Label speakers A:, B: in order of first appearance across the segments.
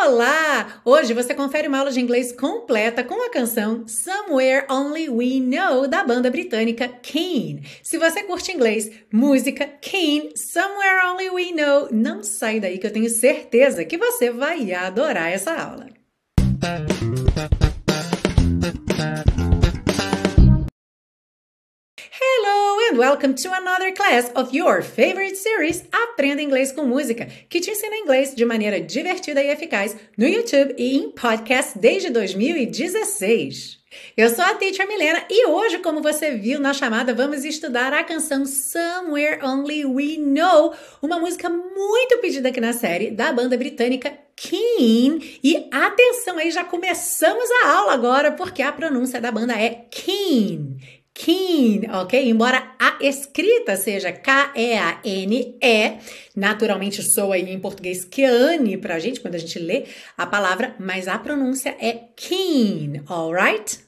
A: Olá! Hoje você confere uma aula de inglês completa com a canção Somewhere Only We Know da banda britânica Keen. Se você curte inglês, música, Keen, Somewhere Only We Know, não sai daí que eu tenho certeza que você vai adorar essa aula. And welcome to another class of your favorite series Aprenda Inglês com Música, que te ensina inglês de maneira divertida e eficaz no YouTube e em podcast desde 2016. Eu sou a Teacher Milena e hoje, como você viu na chamada, vamos estudar a canção Somewhere Only We Know, uma música muito pedida aqui na série da banda britânica Keen. E atenção aí, já começamos a aula agora, porque a pronúncia da banda é Keen. Keen, ok? Embora a escrita seja K-E-A-N-E, naturalmente soa aí em português Keane pra gente quando a gente lê a palavra, mas a pronúncia é keen, alright?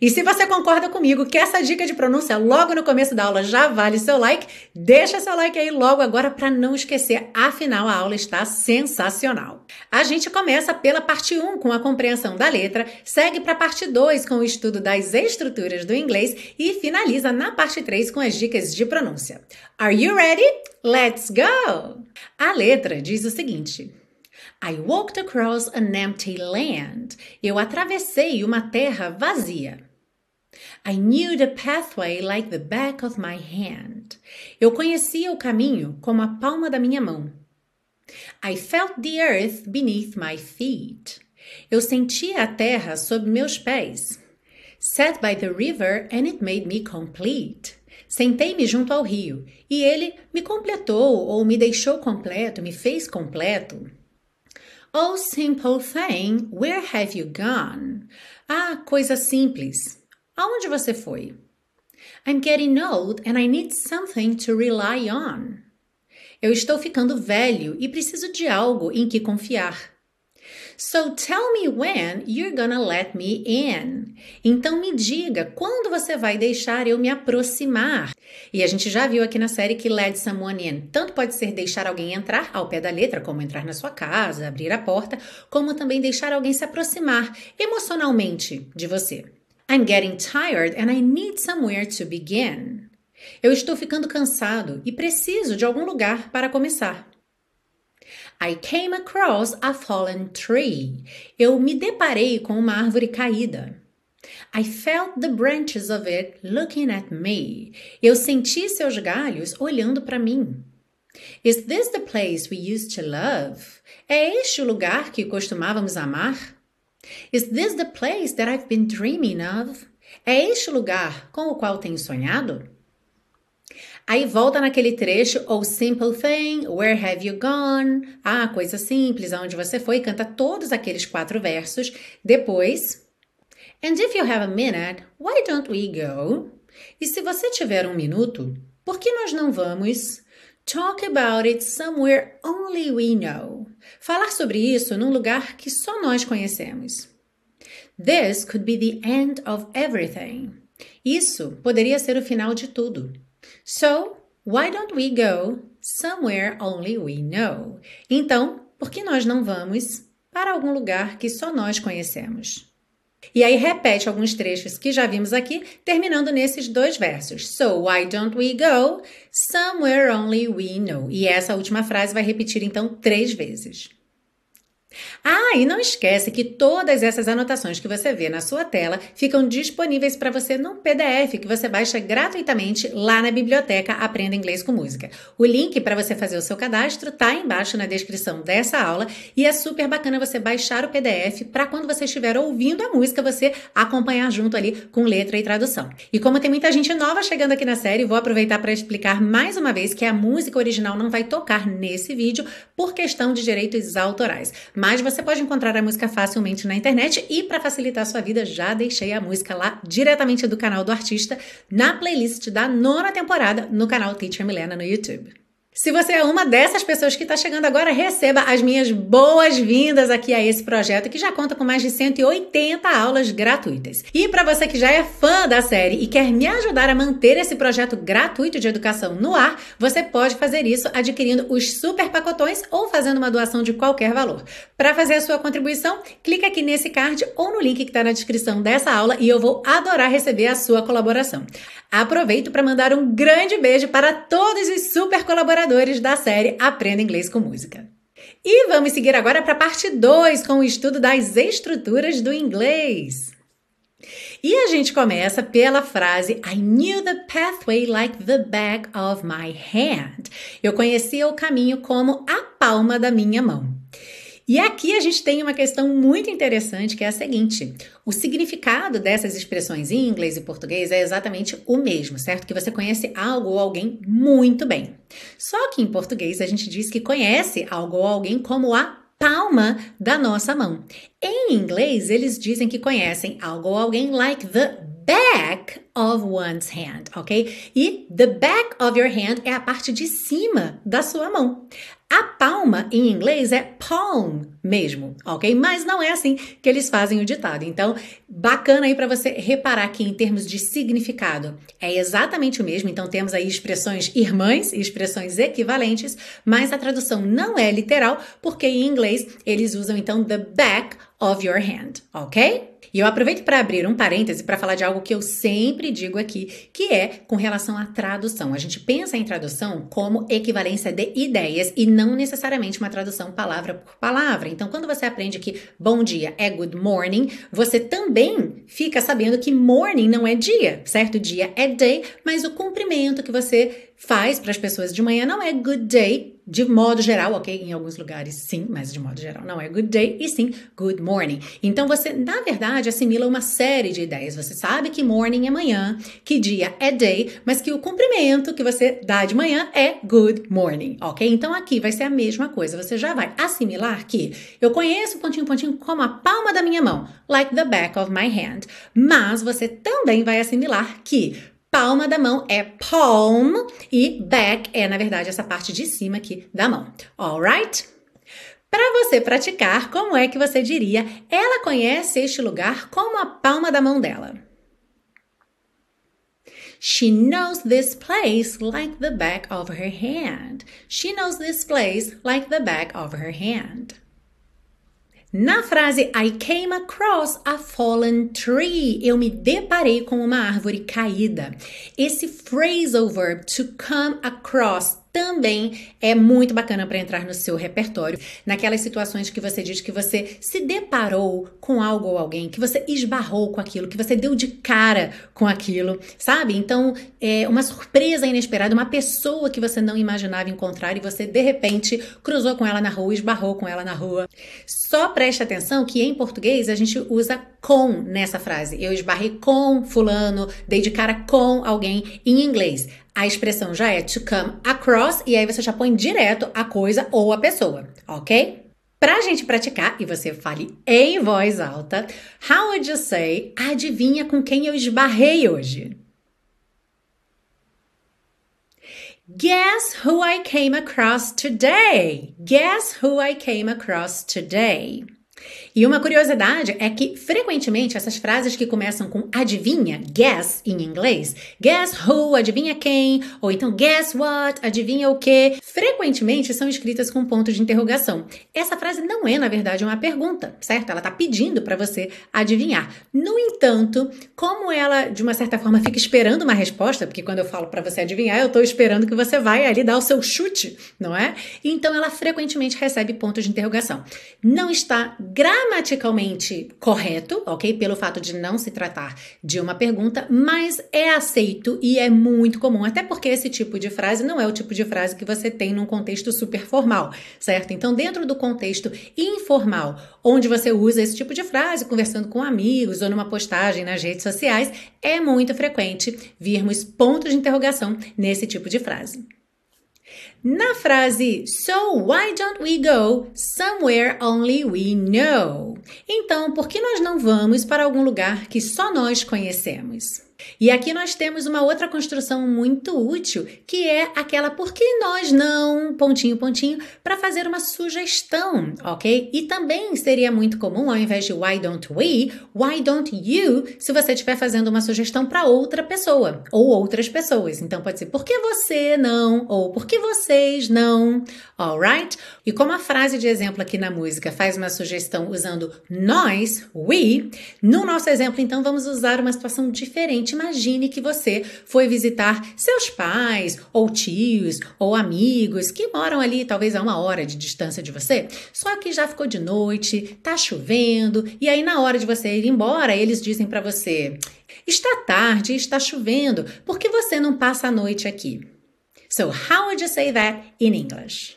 A: E se você concorda comigo que essa dica de pronúncia logo no começo da aula já vale seu like, deixa seu like aí logo agora para não esquecer, afinal a aula está sensacional. A gente começa pela parte 1 com a compreensão da letra, segue para a parte 2 com o estudo das estruturas do inglês e finaliza na parte 3 com as dicas de pronúncia. Are you ready? Let's go! A letra diz o seguinte: I walked across an empty land. Eu atravessei uma terra vazia. I knew the pathway like the back of my hand. Eu conhecia o caminho como a palma da minha mão. I felt the earth beneath my feet. Eu sentia a terra sob meus pés. Sat by the river and it made me complete. Sentei-me junto ao rio e ele me completou ou me deixou completo, me fez completo. Oh, simple thing, where have you gone? Ah, coisa simples. Aonde você foi? I'm getting old and I need something to rely on. Eu estou ficando velho e preciso de algo em que confiar. So tell me when you're gonna let me in. Então me diga quando você vai deixar eu me aproximar. E a gente já viu aqui na série que let someone in tanto pode ser deixar alguém entrar ao pé da letra, como entrar na sua casa, abrir a porta, como também deixar alguém se aproximar emocionalmente de você. I'm getting tired and I need somewhere to begin. Eu estou ficando cansado e preciso de algum lugar para começar. I came across a fallen tree. Eu me deparei com uma árvore caída. I felt the branches of it looking at me. Eu senti seus galhos olhando para mim. Is this the place we used to love? É este o lugar que costumávamos amar? Is this the place that I've been dreaming of? É este o lugar com o qual tenho sonhado? Aí volta naquele trecho, oh simple thing, where have you gone? Ah, coisa simples, aonde você foi, canta todos aqueles quatro versos. Depois, and if you have a minute, why don't we go? E se você tiver um minuto, por que nós não vamos? Talk about it somewhere only we know. Falar sobre isso num lugar que só nós conhecemos. This could be the end of everything. Isso poderia ser o final de tudo. So, why don't we go somewhere only we know? Então, por que nós não vamos para algum lugar que só nós conhecemos? E aí repete alguns trechos que já vimos aqui, terminando nesses dois versos. So why don't we go somewhere only we know? E essa última frase vai repetir então três vezes. Ah, e não esquece que todas essas anotações que você vê na sua tela ficam disponíveis para você num PDF que você baixa gratuitamente lá na biblioteca Aprenda Inglês com Música. O link para você fazer o seu cadastro tá embaixo na descrição dessa aula e é super bacana você baixar o PDF para quando você estiver ouvindo a música você acompanhar junto ali com letra e tradução. E como tem muita gente nova chegando aqui na série, vou aproveitar para explicar mais uma vez que a música original não vai tocar nesse vídeo por questão de direitos autorais mas você pode encontrar a música facilmente na internet e para facilitar a sua vida, já deixei a música lá diretamente do canal do artista na playlist da nona temporada no canal Teacher Milena no YouTube. Se você é uma dessas pessoas que está chegando agora, receba as minhas boas-vindas aqui a esse projeto que já conta com mais de 180 aulas gratuitas. E para você que já é fã da série e quer me ajudar a manter esse projeto gratuito de educação no ar, você pode fazer isso adquirindo os super pacotões ou fazendo uma doação de qualquer valor. Para fazer a sua contribuição, clica aqui nesse card ou no link que está na descrição dessa aula e eu vou adorar receber a sua colaboração. Aproveito para mandar um grande beijo para todos os super colaboradores da série Aprenda Inglês com Música. E vamos seguir agora para a parte 2 com o estudo das estruturas do inglês. E a gente começa pela frase I knew the pathway like the back of my hand. Eu conhecia o caminho como a palma da minha mão. E aqui a gente tem uma questão muito interessante que é a seguinte: o significado dessas expressões em inglês e português é exatamente o mesmo, certo? Que você conhece algo ou alguém muito bem. Só que em português a gente diz que conhece algo ou alguém como a palma da nossa mão. Em inglês, eles dizem que conhecem algo ou alguém like the back of one's hand, ok? E the back of your hand é a parte de cima da sua mão. A palma em inglês é palm mesmo, ok? Mas não é assim que eles fazem o ditado. Então, bacana aí para você reparar que em termos de significado é exatamente o mesmo. Então, temos aí expressões irmãs e expressões equivalentes, mas a tradução não é literal, porque em inglês eles usam então the back of your hand, ok? E eu aproveito para abrir um parêntese para falar de algo que eu sempre digo aqui, que é com relação à tradução. A gente pensa em tradução como equivalência de ideias e não necessariamente uma tradução palavra por palavra. Então, quando você aprende que bom dia é good morning, você também fica sabendo que morning não é dia, certo? Dia é day, mas o cumprimento que você faz para as pessoas de manhã não é good day, de modo geral, ok? Em alguns lugares sim, mas de modo geral não é good day e sim good morning. Então você, na verdade, assimila uma série de ideias. Você sabe que morning é manhã, que dia é day, mas que o cumprimento que você dá de manhã é good morning, ok? Então aqui vai ser a mesma coisa. Você já vai assimilar que eu conheço pontinho pontinho como a palma da minha mão, like the back of my hand. Mas você também vai assimilar que Palma da mão é palm e back é, na verdade, essa parte de cima aqui da mão. Alright? Para você praticar, como é que você diria? Ela conhece este lugar como a palma da mão dela. She knows this place like the back of her hand. She knows this place like the back of her hand. Na frase I came across a fallen tree, eu me deparei com uma árvore caída. Esse phrasal verb to come across também é muito bacana para entrar no seu repertório, naquelas situações que você diz que você se deparou com algo ou alguém, que você esbarrou com aquilo, que você deu de cara com aquilo, sabe? Então, é uma surpresa inesperada, uma pessoa que você não imaginava encontrar e você de repente cruzou com ela na rua, esbarrou com ela na rua. Só preste atenção que em português a gente usa com nessa frase. Eu esbarrei com fulano, dei de cara com alguém em inglês a expressão já é to come across e aí você já põe direto a coisa ou a pessoa, ok? Pra gente praticar e você fale em voz alta, how would you say adivinha com quem eu esbarrei hoje? Guess who I came across today? Guess who I came across today? E uma curiosidade é que, frequentemente, essas frases que começam com adivinha, guess em inglês, guess who, adivinha quem, ou então guess what, adivinha o que, frequentemente são escritas com ponto de interrogação. Essa frase não é, na verdade, uma pergunta, certo? Ela está pedindo para você adivinhar. No entanto, como ela, de uma certa forma, fica esperando uma resposta, porque quando eu falo para você adivinhar, eu estou esperando que você vai ali dar o seu chute, não é? Então, ela frequentemente recebe ponto de interrogação. Não está gramaticalmente correto, ok? Pelo fato de não se tratar de uma pergunta, mas é aceito e é muito comum, até porque esse tipo de frase não é o tipo de frase que você tem num contexto super formal, certo? Então, dentro do contexto informal, onde você usa esse tipo de frase, conversando com amigos ou numa postagem nas redes sociais, é muito frequente virmos pontos de interrogação nesse tipo de frase. Na frase So why don't we go somewhere only we know? Então, por que nós não vamos para algum lugar que só nós conhecemos? E aqui nós temos uma outra construção muito útil, que é aquela por que nós não, pontinho, pontinho, para fazer uma sugestão, ok? E também seria muito comum, ao invés de why don't we, why don't you, se você estiver fazendo uma sugestão para outra pessoa ou outras pessoas. Então pode ser por que você não ou por que vocês não, alright? E como a frase de exemplo aqui na música faz uma sugestão usando nós, we, no nosso exemplo então vamos usar uma situação diferente Imagine que você foi visitar seus pais, ou tios, ou amigos que moram ali talvez a uma hora de distância de você, só que já ficou de noite, tá chovendo, e aí na hora de você ir embora, eles dizem para você: está tarde, está chovendo, por que você não passa a noite aqui? So, how would you say that in English?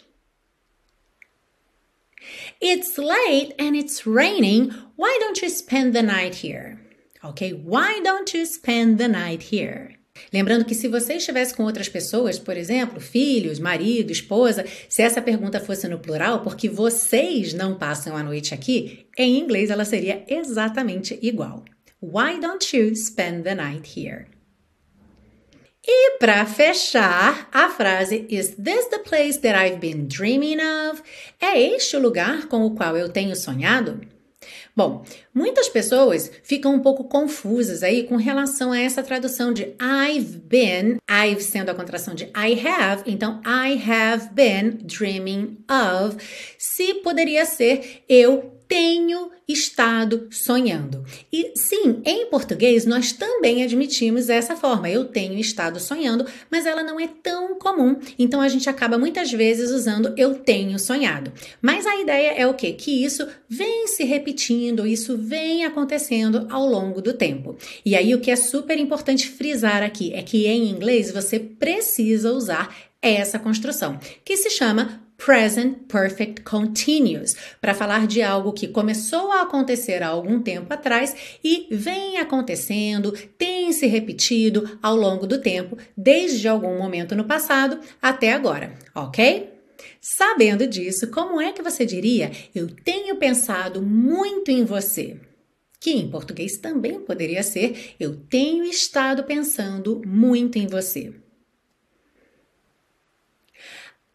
A: It's late and it's raining. Why don't you spend the night here? Ok? Why don't you spend the night here? Lembrando que se você estivesse com outras pessoas, por exemplo, filhos, marido, esposa, se essa pergunta fosse no plural, porque vocês não passam a noite aqui, em inglês ela seria exatamente igual. Why don't you spend the night here? E para fechar, a frase Is this the place that I've been dreaming of? É este o lugar com o qual eu tenho sonhado? Bom, muitas pessoas ficam um pouco confusas aí com relação a essa tradução de I've been, I've sendo a contração de I have, então I have been dreaming of, se poderia ser eu tenho estado sonhando. E sim, em português nós também admitimos essa forma. Eu tenho estado sonhando, mas ela não é tão comum. Então a gente acaba muitas vezes usando eu tenho sonhado. Mas a ideia é o quê? Que isso vem se repetindo, isso vem acontecendo ao longo do tempo. E aí o que é super importante frisar aqui é que em inglês você precisa usar essa construção, que se chama present perfect continuous, para falar de algo que começou a acontecer há algum tempo atrás e vem acontecendo, tem se repetido ao longo do tempo, desde algum momento no passado até agora, ok? Sabendo disso, como é que você diria eu tenho pensado muito em você? Que em português também poderia ser eu tenho estado pensando muito em você.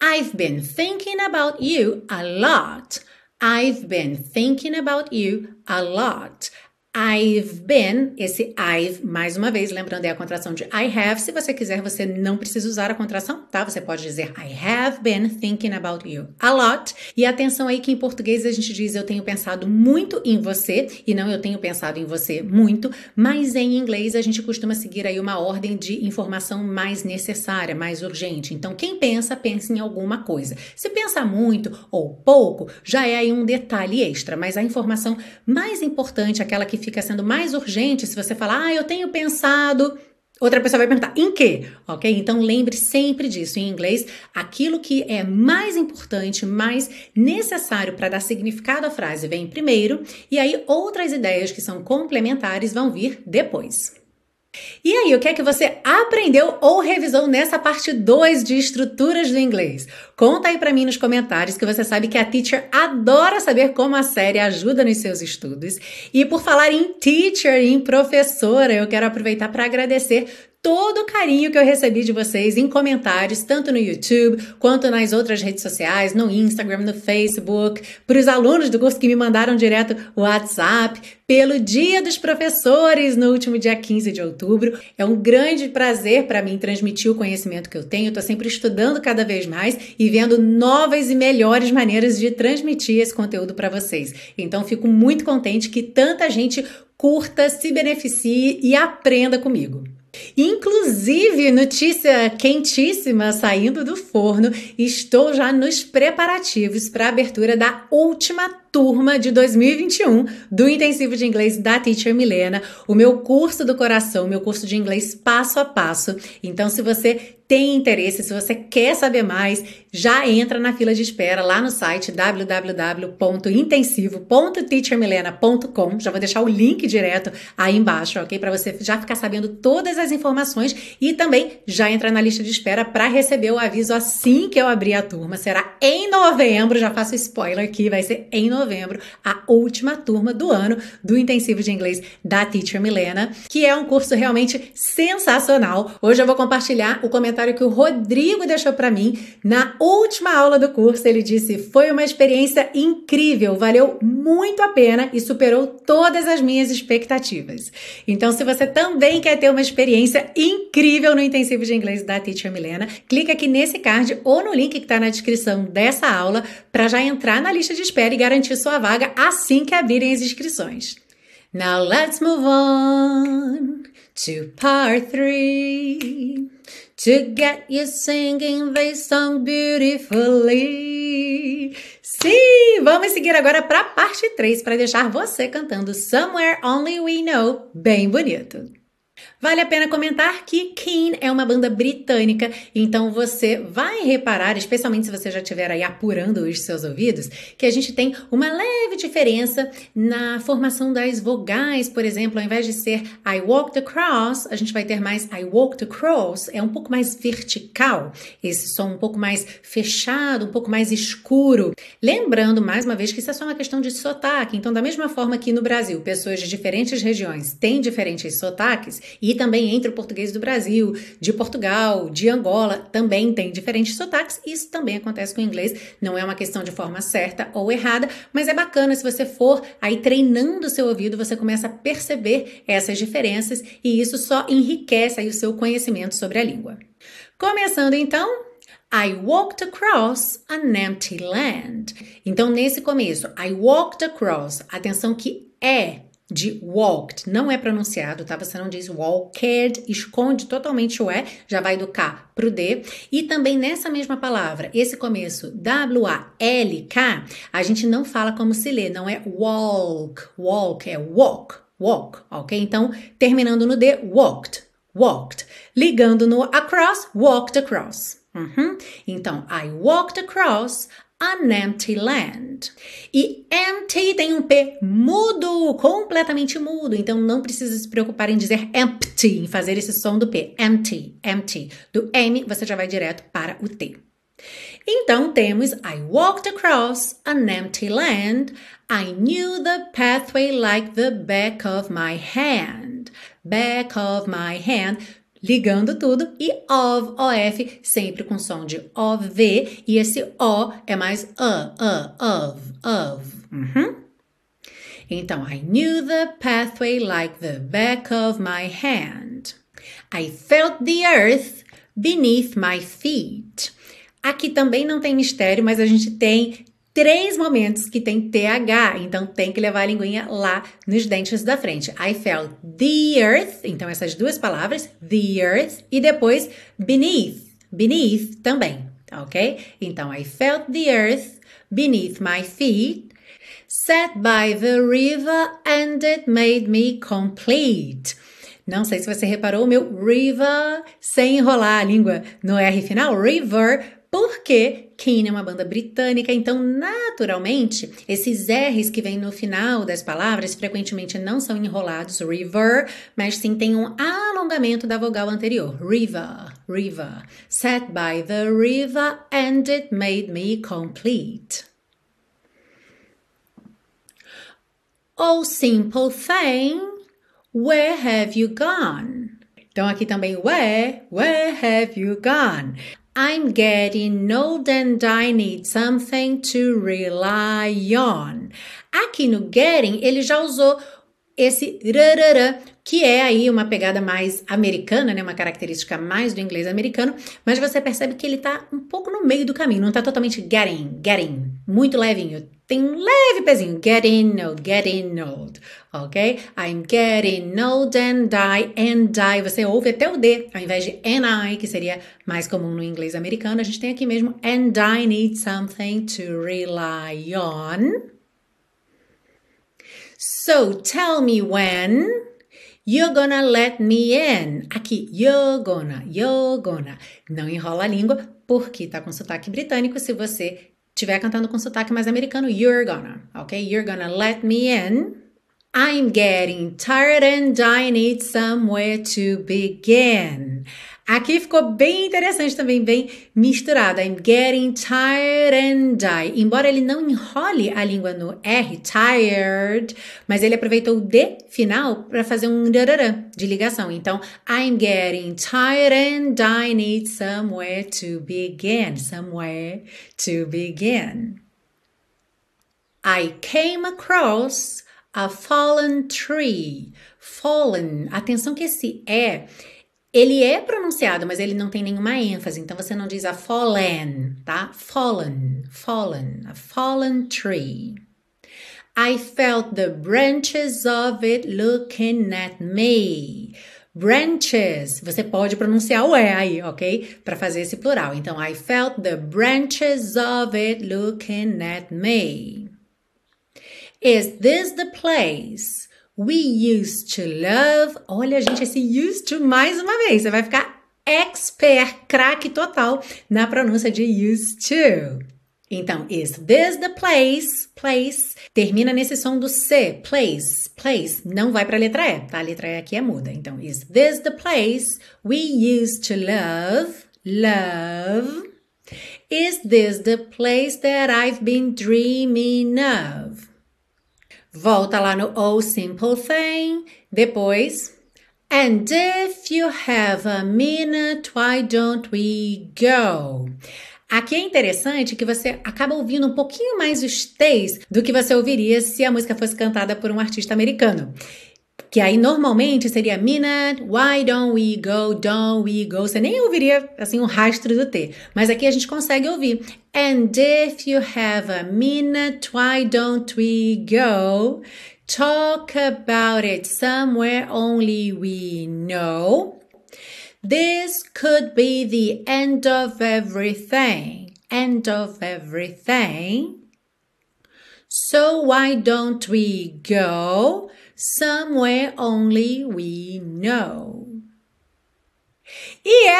A: I've been thinking about you a lot. I've been thinking about you a lot. I've been, esse I've, mais uma vez, lembrando, é a contração de I have. Se você quiser, você não precisa usar a contração, tá? Você pode dizer I have been thinking about you a lot. E atenção aí que em português a gente diz eu tenho pensado muito em você e não eu tenho pensado em você muito, mas em inglês a gente costuma seguir aí uma ordem de informação mais necessária, mais urgente. Então, quem pensa, pensa em alguma coisa. Se pensa muito ou pouco, já é aí um detalhe extra, mas a informação mais importante, aquela que fica sendo mais urgente se você falar, ah, eu tenho pensado. Outra pessoa vai perguntar, em quê? Ok? Então lembre sempre disso. Em inglês, aquilo que é mais importante, mais necessário para dar significado à frase vem primeiro, e aí outras ideias que são complementares vão vir depois. E aí, o que é que você aprendeu ou revisou nessa parte 2 de estruturas do inglês? Conta aí para mim nos comentários que você sabe que a teacher adora saber como a série ajuda nos seus estudos. E por falar em teacher, em professora, eu quero aproveitar para agradecer todo o carinho que eu recebi de vocês em comentários, tanto no YouTube quanto nas outras redes sociais, no Instagram, no Facebook, para os alunos do curso que me mandaram direto o WhatsApp, pelo Dia dos Professores no último dia 15 de outubro. É um grande prazer para mim transmitir o conhecimento que eu tenho. Estou sempre estudando cada vez mais e vendo novas e melhores maneiras de transmitir esse conteúdo para vocês. Então fico muito contente que tanta gente curta, se beneficie e aprenda comigo. Inclusive, notícia quentíssima saindo do forno, estou já nos preparativos para a abertura da última turma de 2021 do Intensivo de Inglês da Teacher Milena, o meu curso do coração, meu curso de inglês passo a passo. Então, se você tem interesse, se você quer saber mais, já entra na fila de espera lá no site www.intensivo.teachermilena.com. Já vou deixar o link direto aí embaixo, ok? Para você já ficar sabendo todas as informações e também já entrar na lista de espera para receber o aviso assim que eu abrir a turma. Será em novembro, já faço spoiler aqui, vai ser em novembro novembro a última turma do ano do intensivo de inglês da Teacher Milena, que é um curso realmente sensacional. Hoje eu vou compartilhar o comentário que o Rodrigo deixou para mim na última aula do curso. Ele disse: "Foi uma experiência incrível, valeu muito a pena e superou todas as minhas expectativas". Então, se você também quer ter uma experiência incrível no intensivo de inglês da Teacher Milena, clica aqui nesse card ou no link que está na descrição dessa aula para já entrar na lista de espera e garantir sua vaga assim que abrirem as inscrições. Now let's move on to part three to get you singing this song beautifully. Sim, vamos seguir agora para a parte 3 para deixar você cantando Somewhere Only We Know bem bonito. Vale a pena comentar que Keen é uma banda britânica, então você vai reparar, especialmente se você já estiver aí apurando os seus ouvidos, que a gente tem uma leve diferença na formação das vogais, por exemplo, ao invés de ser I walked across, a gente vai ter mais I walked across, é um pouco mais vertical, esse som um pouco mais fechado, um pouco mais escuro. Lembrando mais uma vez que isso é só uma questão de sotaque, então da mesma forma que no Brasil, pessoas de diferentes regiões têm diferentes sotaques, e também entre o português do Brasil, de Portugal, de Angola, também tem diferentes sotaques. Isso também acontece com o inglês. Não é uma questão de forma certa ou errada, mas é bacana se você for aí treinando o seu ouvido, você começa a perceber essas diferenças e isso só enriquece aí o seu conhecimento sobre a língua. Começando então, I walked across an empty land. Então, nesse começo, I walked across, atenção que é de walked, não é pronunciado, tá? Você não diz walked, esconde totalmente o E, já vai do K pro D. E também nessa mesma palavra, esse começo W-A-L-K, a gente não fala como se lê, não é walk, walk, é walk, walk, ok? Então, terminando no D, walked, walked. Ligando no across, walked across. Uhum. Então, I walked across an empty land. E empty tem um P mudo, completamente mudo, então não precisa se preocupar em dizer empty, em fazer esse som do P. Empty, empty. Do M você já vai direto para o T. Então temos I walked across an empty land. I knew the pathway like the back of my hand. Back of my hand ligando tudo, e of, of, sempre com som de of, e esse o é mais a, a, of, of. Uhum. Então, I knew the pathway like the back of my hand. I felt the earth beneath my feet. Aqui também não tem mistério, mas a gente tem três momentos que tem TH, então tem que levar a linguinha lá nos dentes da frente. I felt the earth, então essas duas palavras, the earth, e depois beneath, beneath também, ok? Então, I felt the earth beneath my feet, sat by the river and it made me complete. Não sei se você reparou o meu river sem enrolar a língua no R final, river porque Keane é uma banda britânica, então naturalmente esses R's que vêm no final das palavras frequentemente não são enrolados, river, mas sim tem um alongamento da vogal anterior, river, river. Sat by the river and it made me complete. Oh simple thing, where have you gone? Então aqui também where, where have you gone? I'm getting old and I need something to rely on. Aqui no getting, ele já usou esse rarara, que é aí uma pegada mais americana, né? Uma característica mais do inglês americano, mas você percebe que ele tá um pouco no meio do caminho, não tá totalmente getting, getting, muito levinho. Tem um leve pezinho, getting old, getting old, ok? I'm getting old and I, and I, você ouve até o D, ao invés de and I, que seria mais comum no inglês americano, a gente tem aqui mesmo and I need something to rely on. So tell me when you're gonna let me in. Aqui, you're gonna, you're gonna. Não enrola a língua, porque tá com sotaque britânico. Se você estiver cantando com sotaque mais americano, you're gonna, ok? You're gonna let me in. I'm getting tired and I need somewhere to begin. Aqui ficou bem interessante também, bem misturado. I'm getting tired and die. Embora ele não enrole a língua no R, tired, mas ele aproveitou o D final para fazer um rararã de ligação. Então, I'm getting tired and I need somewhere to begin. Somewhere to begin. I came across a fallen tree. Fallen. Atenção que esse é ele é pronunciado, mas ele não tem nenhuma ênfase, então você não diz a fallen, tá? Fallen, fallen, a fallen tree. I felt the branches of it looking at me. Branches, você pode pronunciar o E aí, ok? Para fazer esse plural. Então, I felt the branches of it looking at me. Is this the place? We used to love. Olha, gente, esse used to mais uma vez. Você vai ficar expert, craque total na pronúncia de used to. Então, is this the place? Place termina nesse som do C. Place, place. Não vai para a letra E, tá? A letra E aqui é muda. Então, is this the place we used to love? Love. Is this the place that I've been dreaming of? Volta lá no Oh Simple Thing. Depois. And if you have a minute, why don't we go? Aqui é interessante que você acaba ouvindo um pouquinho mais os T's do que você ouviria se a música fosse cantada por um artista americano que aí normalmente seria minute, why don't we go, don't we go. Você nem ouviria assim um rastro do T, mas aqui a gente consegue ouvir. And if you have a minute, why don't we go? Talk about it somewhere only we know. This could be the end of everything. End of everything. So why don't we go? Somewhere only we know.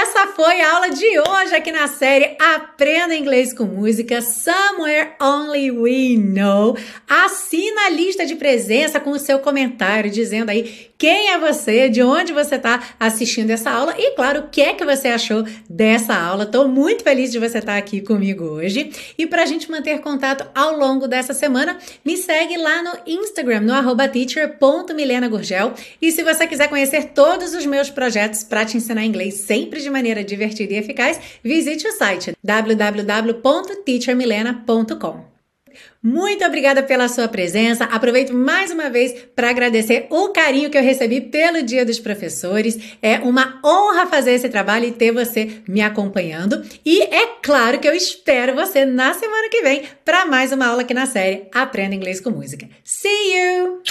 A: Essa foi a aula de hoje aqui na série Aprenda Inglês com Música Somewhere Only We Know. Assina a lista de presença com o seu comentário dizendo aí quem é você, de onde você está assistindo essa aula e, claro, o que é que você achou dessa aula. Estou muito feliz de você estar aqui comigo hoje. E para a gente manter contato ao longo dessa semana, me segue lá no Instagram, no arroba teacher.milenagurgel. E se você quiser conhecer todos os meus projetos para te ensinar inglês sempre de maneira divertida e eficaz, visite o site www.teachermilena.com. Muito obrigada pela sua presença. Aproveito mais uma vez para agradecer o carinho que eu recebi pelo Dia dos Professores. É uma honra fazer esse trabalho e ter você me acompanhando. E é claro que eu espero você na semana que vem para mais uma aula aqui na série Aprenda Inglês com Música. See you!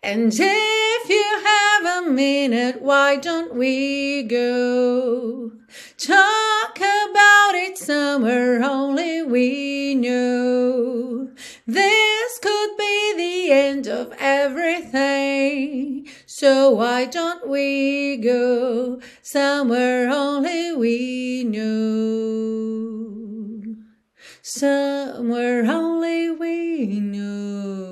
A: And if you have a minute, why don't we go talk about it somewhere only we know? This could be the end of everything. So why don't we go somewhere only we know? Somewhere only we know.